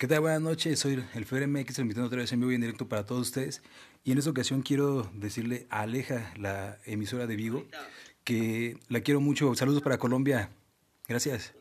¿Qué tal? Buenas noches, soy el FRMX, transmitiendo otra vez en vivo y en directo para todos ustedes. Y en esta ocasión quiero decirle a Aleja, la emisora de Vigo, que la quiero mucho. Saludos para Colombia. Gracias.